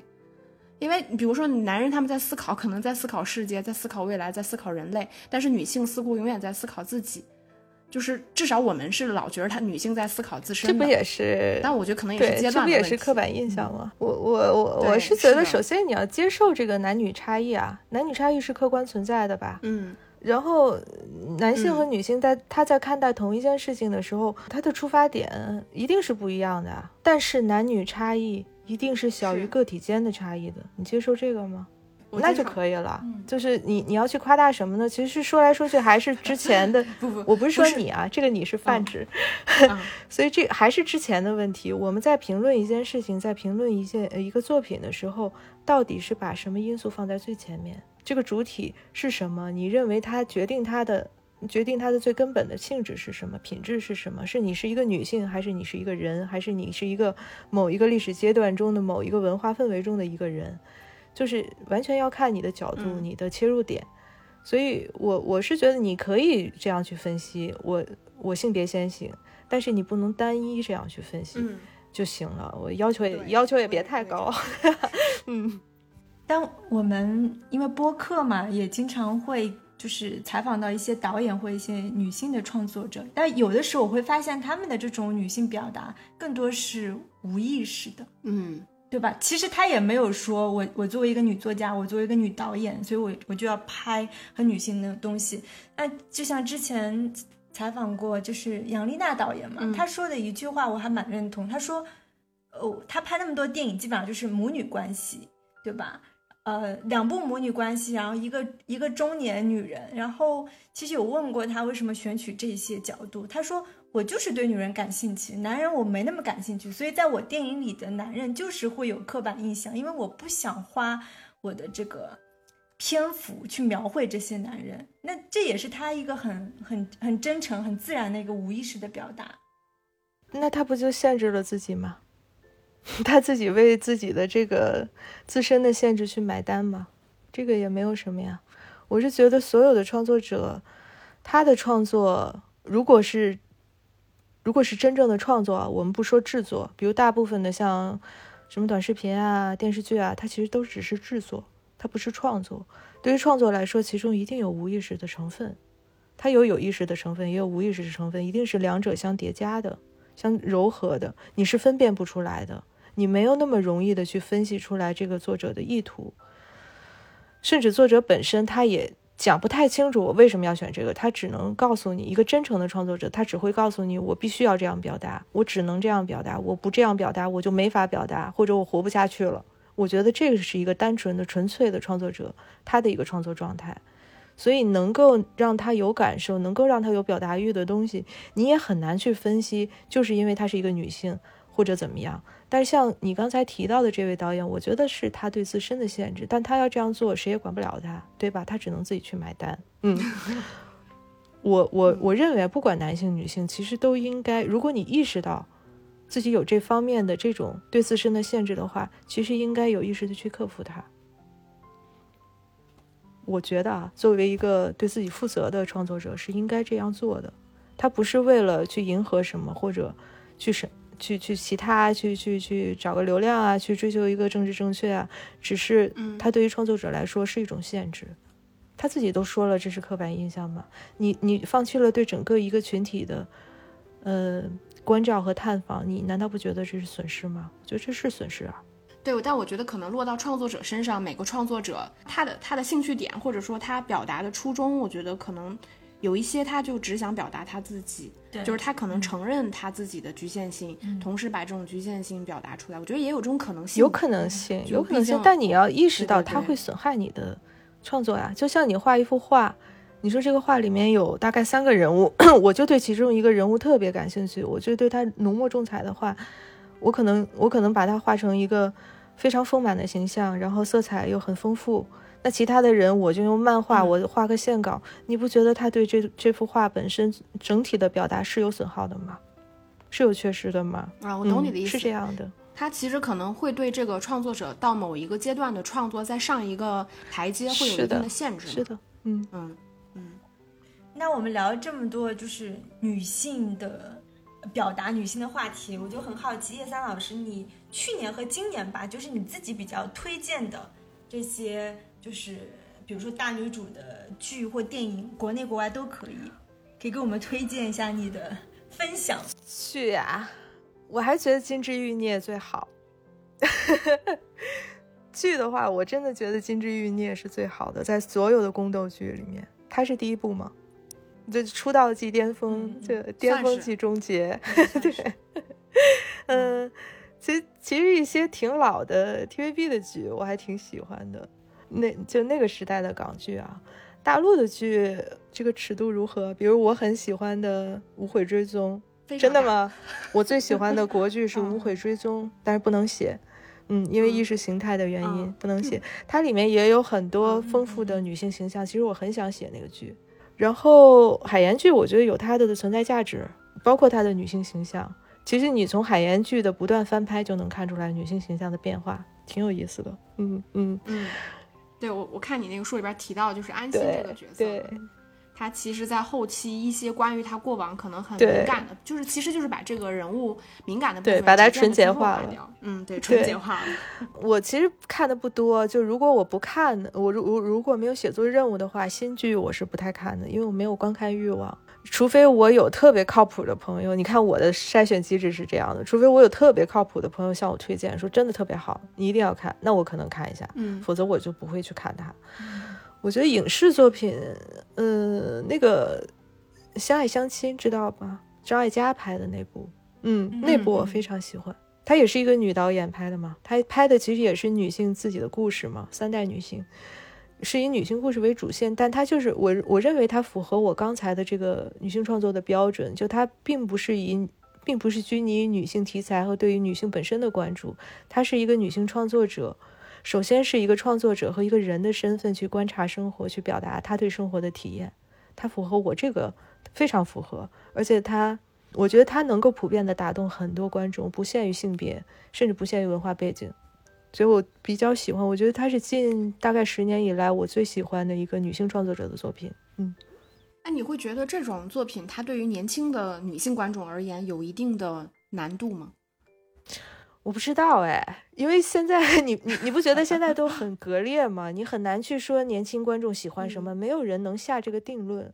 因为比如说，男人他们在思考，可能在思考世界，在思考未来，在思考人类，但是女性似乎永远在思考自己，就是至少我们是老觉得她女性在思考自身。这不也是？但我觉得可能也是阶段这不也是刻板印象吗？我我我我是觉得，首先你要接受这个男女差异啊，男女差异是客观存在的吧？嗯。然后，男性和女性在他在看待同一件事情的时候，他的出发点一定是不一样的。但是男女差异。一定是小于个体间的差异的，你接受这个吗？那就可以了。就是你你要去夸大什么呢？其实说来说去还是之前的。不不，我不是说你啊，这个你是泛指。所以这还是之前的问题。我们在评论一件事情，在评论一件一个作品的时候，到底是把什么因素放在最前面？这个主体是什么？你认为它决定它的？决定它的最根本的性质是什么？品质是什么？是你是一个女性，还是你是一个人，还是你是一个某一个历史阶段中的某一个文化氛围中的一个人？就是完全要看你的角度，你的切入点。所以，我我是觉得你可以这样去分析，我我性别先行，但是你不能单一这样去分析就行了。我要求也要求也别太高。嗯，但我们因为播客嘛，也经常会。就是采访到一些导演或一些女性的创作者，但有的时候我会发现他们的这种女性表达更多是无意识的，嗯，对吧？其实他也没有说我我作为一个女作家，我作为一个女导演，所以我我就要拍很女性的东西。那就像之前采访过，就是杨丽娜导演嘛，她说的一句话我还蛮认同，她说，哦，她拍那么多电影，基本上就是母女关系，对吧？呃，两部母女关系，然后一个一个中年女人，然后其实有问过她为什么选取这些角度，她说我就是对女人感兴趣，男人我没那么感兴趣，所以在我电影里的男人就是会有刻板印象，因为我不想花我的这个篇幅去描绘这些男人，那这也是他一个很很很真诚、很自然的一个无意识的表达，那他不就限制了自己吗？他自己为自己的这个自身的限制去买单吗？这个也没有什么呀。我是觉得所有的创作者，他的创作如果是如果是真正的创作，我们不说制作，比如大部分的像什么短视频啊、电视剧啊，它其实都只是制作，它不是创作。对于创作来说，其中一定有无意识的成分，它有有意识的成分，也有无意识的成分，一定是两者相叠加的、相柔和的，你是分辨不出来的。你没有那么容易的去分析出来这个作者的意图，甚至作者本身他也讲不太清楚我为什么要选这个，他只能告诉你一个真诚的创作者，他只会告诉你我必须要这样表达，我只能这样表达，我不这样表达我就没法表达，或者我活不下去了。我觉得这个是一个单纯的、纯粹的创作者他的一个创作状态，所以能够让他有感受，能够让他有表达欲的东西，你也很难去分析，就是因为她是一个女性或者怎么样。但是像你刚才提到的这位导演，我觉得是他对自身的限制，但他要这样做，谁也管不了他，对吧？他只能自己去买单。嗯，我我我认为，不管男性女性，其实都应该，如果你意识到自己有这方面的这种对自身的限制的话，其实应该有意识的去克服它。我觉得啊，作为一个对自己负责的创作者，是应该这样做的。他不是为了去迎合什么，或者去审。去去其他去去去找个流量啊，去追求一个政治正确啊，只是他对于创作者来说是一种限制。他自己都说了，这是刻板印象嘛？你你放弃了对整个一个群体的呃关照和探访，你难道不觉得这是损失吗？我觉得这是损失啊。对，但我觉得可能落到创作者身上，每个创作者他的他的兴趣点或者说他表达的初衷，我觉得可能有一些他就只想表达他自己，就是他可能承认他自己的局限性，同时把这种局限性表达出来。我觉得也有这种可能性，有可能性，有可能性。但你要意识到，它会损害你的创作呀。就像你画一幅画，你说这个画里面有大概三个人物，我就对其中一个人物特别感兴趣，我就对他浓墨重彩的画，我可能我可能把它画成一个非常丰满的形象，然后色彩又很丰富。那其他的人，我就用漫画，我画个线稿，你不觉得他对这这幅画本身整体的表达是有损耗的吗？是有缺失的吗？啊，我懂你的意思，是这样的。他其实可能会对这个创作者到某一个阶段的创作再上一个台阶，会有一定的限制。是的，嗯嗯嗯。那我们聊了这么多，就是女性的表达，女性的话题，我就很好奇，叶三老师，你去年和今年吧，就是你自己比较推荐的这些。就是比如说大女主的剧或电影，国内国外都可以，可以给我们推荐一下你的分享剧啊。我还觉得《金枝欲孽》最好。剧的话，我真的觉得《金枝欲孽》是最好的，在所有的宫斗剧里面，它是第一部吗？就出道即巅峰，就巅峰即终结。对，嗯，其实其实一些挺老的 TVB 的剧，我还挺喜欢的。那就那个时代的港剧啊，大陆的剧这个尺度如何？比如我很喜欢的《无悔追踪》，真的吗？我最喜欢的国剧是 《无悔追踪》，但是不能写，嗯，因为意识形态的原因不能写。它里面也有很多丰富的女性形象，其实我很想写那个剧。然后海盐剧，我觉得有它的存在价值，包括它的女性形象。其实你从海盐剧的不断翻拍就能看出来女性形象的变化，挺有意思的。嗯嗯嗯。对我，我看你那个书里边提到，就是安心这个角色，他其实，在后期一些关于他过往可能很敏感的，就是其实就是把这个人物敏感的部分，把它纯洁化了。嗯，对，纯洁化了。我其实看的不多，就如果我不看，我如如如果没有写作任务的话，新剧我是不太看的，因为我没有观看欲望。除非我有特别靠谱的朋友，你看我的筛选机制是这样的：除非我有特别靠谱的朋友向我推荐，说真的特别好，你一定要看，那我可能看一下，嗯，否则我就不会去看它。我觉得影视作品，嗯，那个《相爱相亲》知道吧？张艾嘉拍的那部，嗯，那部我非常喜欢。她也是一个女导演拍的嘛，她拍的其实也是女性自己的故事嘛，三代女性。是以女性故事为主线，但它就是我我认为它符合我刚才的这个女性创作的标准，就它并不是以，并不是拘泥于女性题材和对于女性本身的关注，它是一个女性创作者，首先是一个创作者和一个人的身份去观察生活，去表达她对生活的体验，它符合我这个非常符合，而且它，我觉得它能够普遍的打动很多观众，不限于性别，甚至不限于文化背景。所以我比较喜欢，我觉得她是近大概十年以来我最喜欢的一个女性创作者的作品。嗯，那你会觉得这种作品它对于年轻的女性观众而言有一定的难度吗？我不知道哎，因为现在 你你你不觉得现在都很 割裂吗？你很难去说年轻观众喜欢什么，没有人能下这个定论。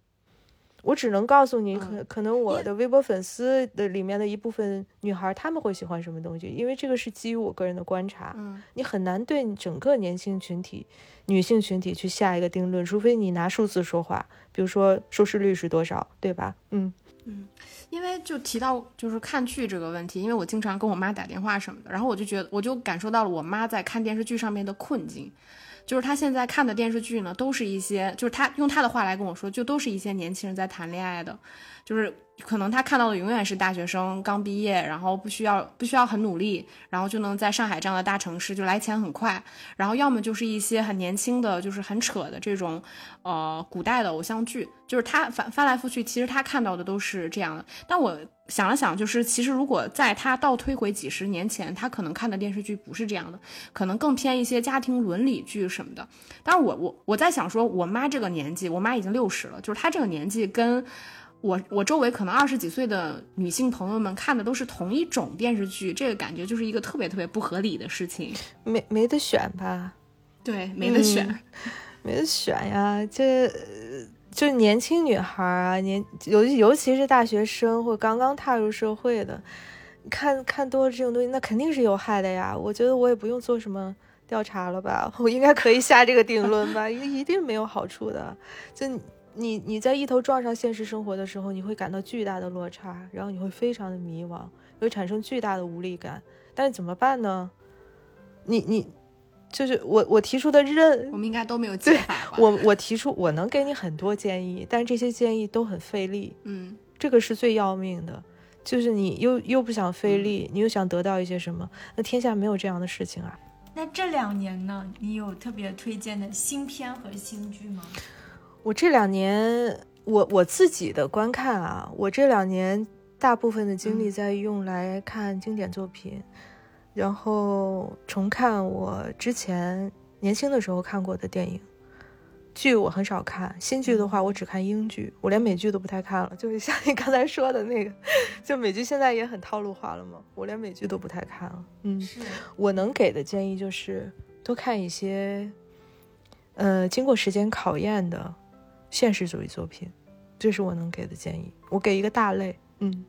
我只能告诉你，可可能我的微博粉丝的里面的一部分女孩，她们会喜欢什么东西，因为这个是基于我个人的观察。嗯，你很难对整个年轻群体、女性群体去下一个定论，除非你拿数字说话，比如说收视率是多少，对吧？嗯嗯，因为就提到就是看剧这个问题，因为我经常跟我妈打电话什么的，然后我就觉得我就感受到了我妈在看电视剧上面的困境。就是他现在看的电视剧呢，都是一些，就是他用他的话来跟我说，就都是一些年轻人在谈恋爱的，就是。可能他看到的永远是大学生刚毕业，然后不需要不需要很努力，然后就能在上海这样的大城市就来钱很快，然后要么就是一些很年轻的，就是很扯的这种，呃，古代的偶像剧，就是他翻翻来覆去，其实他看到的都是这样的。但我想了想，就是其实如果在他倒推回几十年前，他可能看的电视剧不是这样的，可能更偏一些家庭伦理剧什么的。但是我我我在想说，我妈这个年纪，我妈已经六十了，就是她这个年纪跟。我我周围可能二十几岁的女性朋友们看的都是同一种电视剧，这个感觉就是一个特别特别不合理的事情，没没得选吧？对，没得选，没得选呀！这就年轻女孩啊，年尤尤其是大学生或刚刚踏入社会的，看看多了这种东西，那肯定是有害的呀。我觉得我也不用做什么调查了吧，我应该可以下这个定论吧？一一定没有好处的，就。你你在一头撞上现实生活的时候，你会感到巨大的落差，然后你会非常的迷茫，会产生巨大的无力感。但是怎么办呢？你你就是我我提出的任我们应该都没有解法吧？我我提出我能给你很多建议，但是这些建议都很费力，嗯，这个是最要命的。就是你又又不想费力，你又想得到一些什么？那天下没有这样的事情啊。那这两年呢，你有特别推荐的新片和新剧吗？我这两年，我我自己的观看啊，我这两年大部分的精力在用来看经典作品，然后重看我之前年轻的时候看过的电影。剧我很少看，新剧的话我只看英剧，我连美剧都不太看了。就是 像你刚才说的那个，就美剧现在也很套路化了嘛，我连美剧都不太看了。嗯，是我能给的建议就是多看一些，呃，经过时间考验的现实主义作品，这是我能给的建议。我给一个大类，嗯，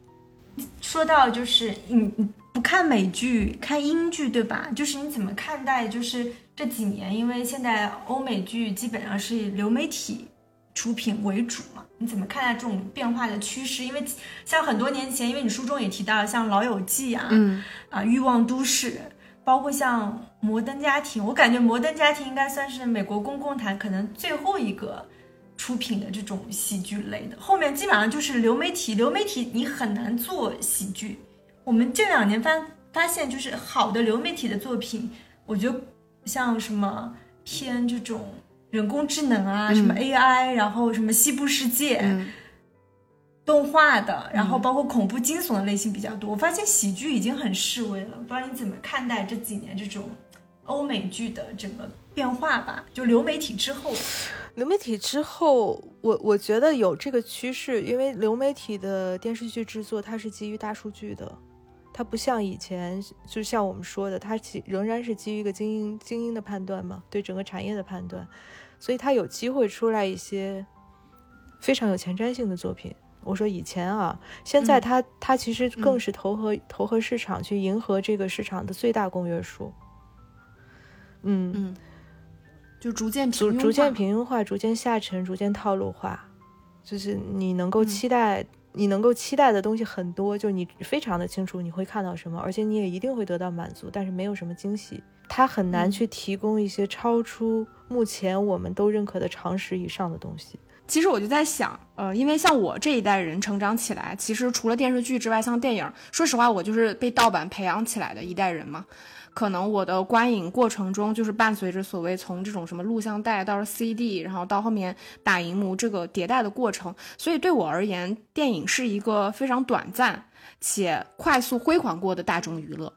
说到就是你你不看美剧，看英剧对吧？就是你怎么看待就是这几年，因为现在欧美剧基本上是以流媒体出品为主嘛？你怎么看待这种变化的趋势？因为像很多年前，因为你书中也提到，像《老友记》啊，嗯啊，《欲望都市》，包括像《摩登家庭》，我感觉《摩登家庭》应该算是美国公共台可能最后一个出品的这种喜剧类的，后面基本上就是流媒体，流媒体你很难做喜剧。我们这两年发发现，就是好的流媒体的作品，我觉得像什么偏这种人工智能啊，嗯什么 AI，然后什么西部世界。嗯动画的，然后包括恐怖惊悚的类型比较多。我发现喜剧已经很示威了，不知道你怎么看待这几年这种欧美剧的整个变化吧？就流媒体之后，流媒体之后，我我觉得有这个趋势，因为流媒体的电视剧制作它是基于大数据的，它不像以前，就像我们说的，它其仍然是基于一个精英精英的判断嘛，对整个产业的判断，所以它有机会出来一些非常有前瞻性的作品。我说以前啊，现在嗯它、它其实更是投合、投合市场，去迎合这个市场的最大公约数。嗯嗯，就逐渐平庸逐渐平庸化，逐渐下沉，逐渐套路化，就是你能够嗯期待，你能够期待的东西很多，就你非常的清楚你会看到什么，而且你也一定会得到满足，但是没有什么惊喜，它很难嗯去提供一些超出目前我们都认可的常识以上的东西。其实我就在想，呃，因为像我这一代人成长起来，其实除了电视剧之外，像电影，说实话，我就是被盗版培养起来的一代人嘛。可能我的观影过程中，就是伴随着所谓从这种什么录像带到 CD，然后到后面打银幕这个迭代的过程，所以对我而言，电影是一个非常短暂且快速辉煌过的大众娱乐。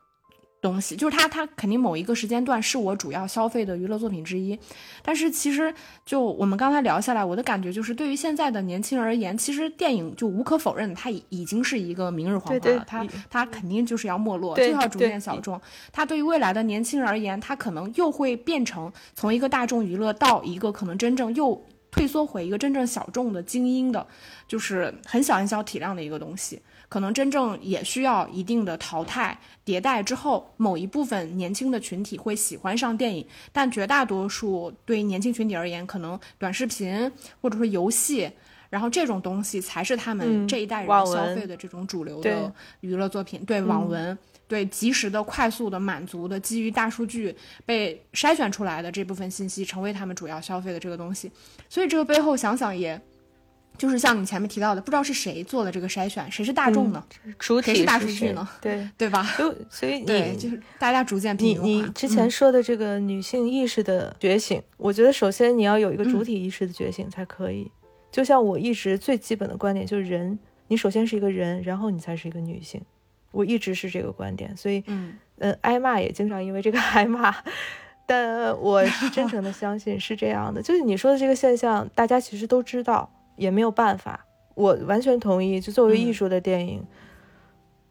东西就是它，它肯定某一个时间段是我主要消费的娱乐作品之一，但是其实就我们刚才聊下来，我的感觉就是，对于现在的年轻人而言，其实电影就无可否认，它已已经是一个明日黄花了，对对它它肯定就是要没落，就要逐渐小众。它对于未来的年轻人而言，它可能又会变成从一个大众娱乐到一个可能真正又退缩回一个真正小众的精英的，就是很小很小体量的一个东西。可能真正也需要一定的淘汰迭代之后，某一部分年轻的群体会喜欢上电影，但绝大多数对于年轻群体而言，可能短视频或者说游戏，然后这种东西才是他们嗯这一代人消费的这种主流的娱乐作品，对网文。对及时的、快速的、满足的，基于大数据被筛选出来的这部分信息，成为他们主要消费的这个东西。所以这个背后想想也，就是像你前面提到的，不知道是谁做了这个筛选，谁是大众呢？主体谁是大数据呢？对，对吧？就所以对，你就是大家逐渐你你之前嗯说的这个女性意识的觉醒，我觉得首先你要有一个主嗯体意识的觉醒才可以。就像我一直最基本的观点就是人，你首先是一个人，然后你才是一个女性。我一直是这个观点，所以嗯嗯，挨骂也经常因为这个 挨骂，但我是真诚的相信是这样的。就是你说的这个现象，大家其实都知道，也没有办法。我完全同意，就作为艺嗯术的电影，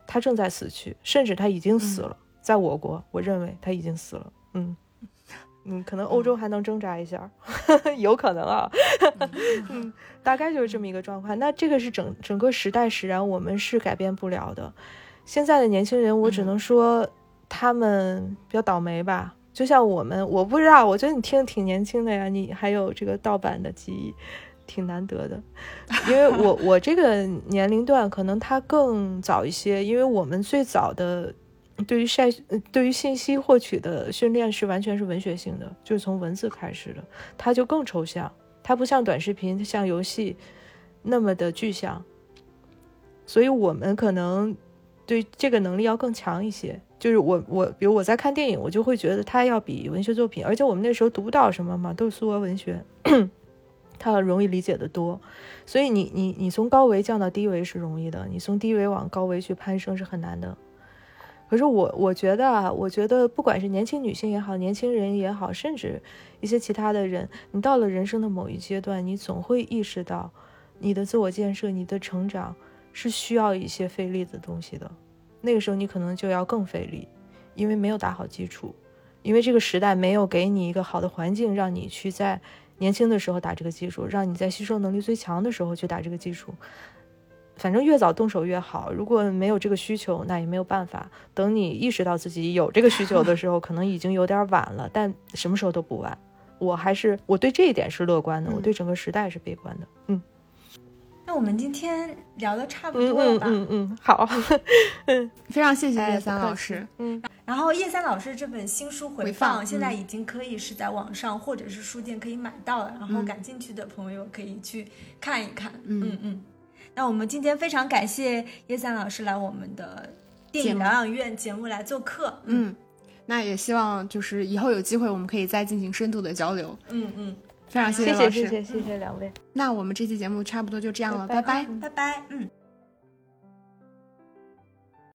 它正在死去，甚至它已经死了。在我国，我认为它已经死了。嗯 嗯，可能欧洲还能挣扎一下，有可能啊。嗯，大概就是这么一个状况。那这个是整整个时代使然，我们是改变不了的。现在的年轻人，我只嗯能说他们比较倒霉吧。就像我们，我不知道，我觉得你听着挺年轻的呀，你还有这个盗版的记忆，挺难得的。因为我我这个年龄段可能他更早一些，因为我们最早的对于晒对于信息获取的训练是完全是文学性的，就是从文字开始的，它就更抽象，它不像短视频、像游戏那么的具象，所以我们可能对这个能力要更强一些。就是我我比如我在看电影，我就会觉得它要比文学作品，而且我们那时候读不到什么嘛，都是苏俄文学，它容易理解的多。所以你你你从高维降到低维是容易的，你从低维往高维去攀升是很难的。可是我我觉得啊，我觉得不管是年轻女性也好，年轻人也好，甚至一些其他的人，你到了人生的某一阶段，你总会意识到，你的自我建设、你的成长是需要一些费力的东西的。那个时候你可能就要更费力，因为没有打好基础，因为这个时代没有给你一个好的环境，让你去在年轻的时候打这个基础，让你在吸收能力最强的时候去打这个基础。反正越早动手越好。如果没有这个需求，那也没有办法。等你意识到自己有这个需求的时候，可能已经有点晚了。但什么时候都不晚。我还是我对这一点是乐观的，我对整个时代是悲观的。嗯。那我们今天聊的差不多了吧？嗯嗯，好，嗯非常谢谢叶三老师。嗯，然后叶三老师这本新书回放现在已经可以是在网上或者是书店可以买到了，然后感兴趣的朋友可以去看一看。嗯嗯，那我们今天非常感谢叶三老师来我们的电影疗养院节目来做客。嗯，那也希望就是以后有机会我们可以再进行深度的交流。嗯嗯。非常谢谢老师，谢谢谢谢谢两位。那我们这期节目差不多就这样了，拜拜，拜拜，嗯。